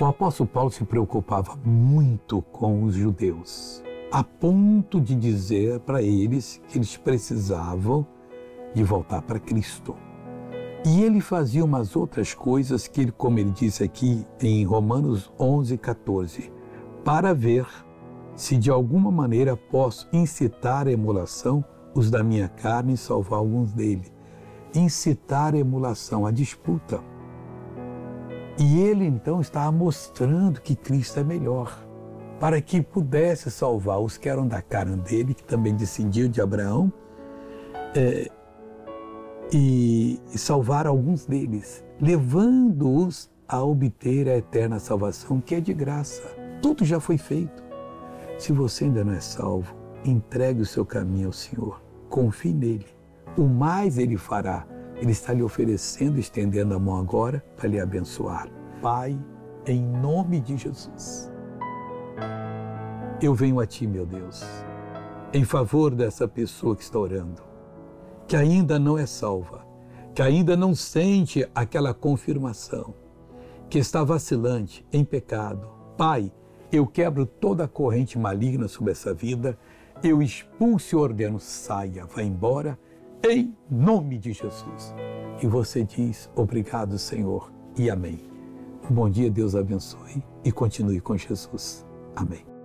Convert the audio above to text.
O apóstolo Paulo se preocupava muito com os judeus, a ponto de dizer para eles que eles precisavam de voltar para Cristo. E ele fazia umas outras coisas que ele, como ele disse aqui em Romanos 11, 14, para ver se de alguma maneira posso incitar a emulação os da minha carne e salvar alguns dele. Incitar a emulação, a disputa. E ele então estava mostrando que Cristo é melhor, para que pudesse salvar os que eram da carne dele, que também descendiam de Abraão, é, e, salvar alguns deles, levando-os a obter a eterna salvação, que é de graça. Tudo já foi feito. Se você ainda não é salvo, entregue o seu caminho ao Senhor. Confie nele. O mais ele fará. Ele está lhe oferecendo, estendendo a mão agora para lhe abençoar. Pai, em nome de Jesus, eu venho a Ti, meu Deus, em favor dessa pessoa que está orando que ainda não é salva, que ainda não sente aquela confirmação, que está vacilante, em pecado. Pai, eu quebro toda a corrente maligna sobre essa vida, eu expulso e ordeno, saia, vá embora, em nome de Jesus. E você diz, obrigado, Senhor, e amém. Um bom dia, Deus abençoe e continue com Jesus. Amém.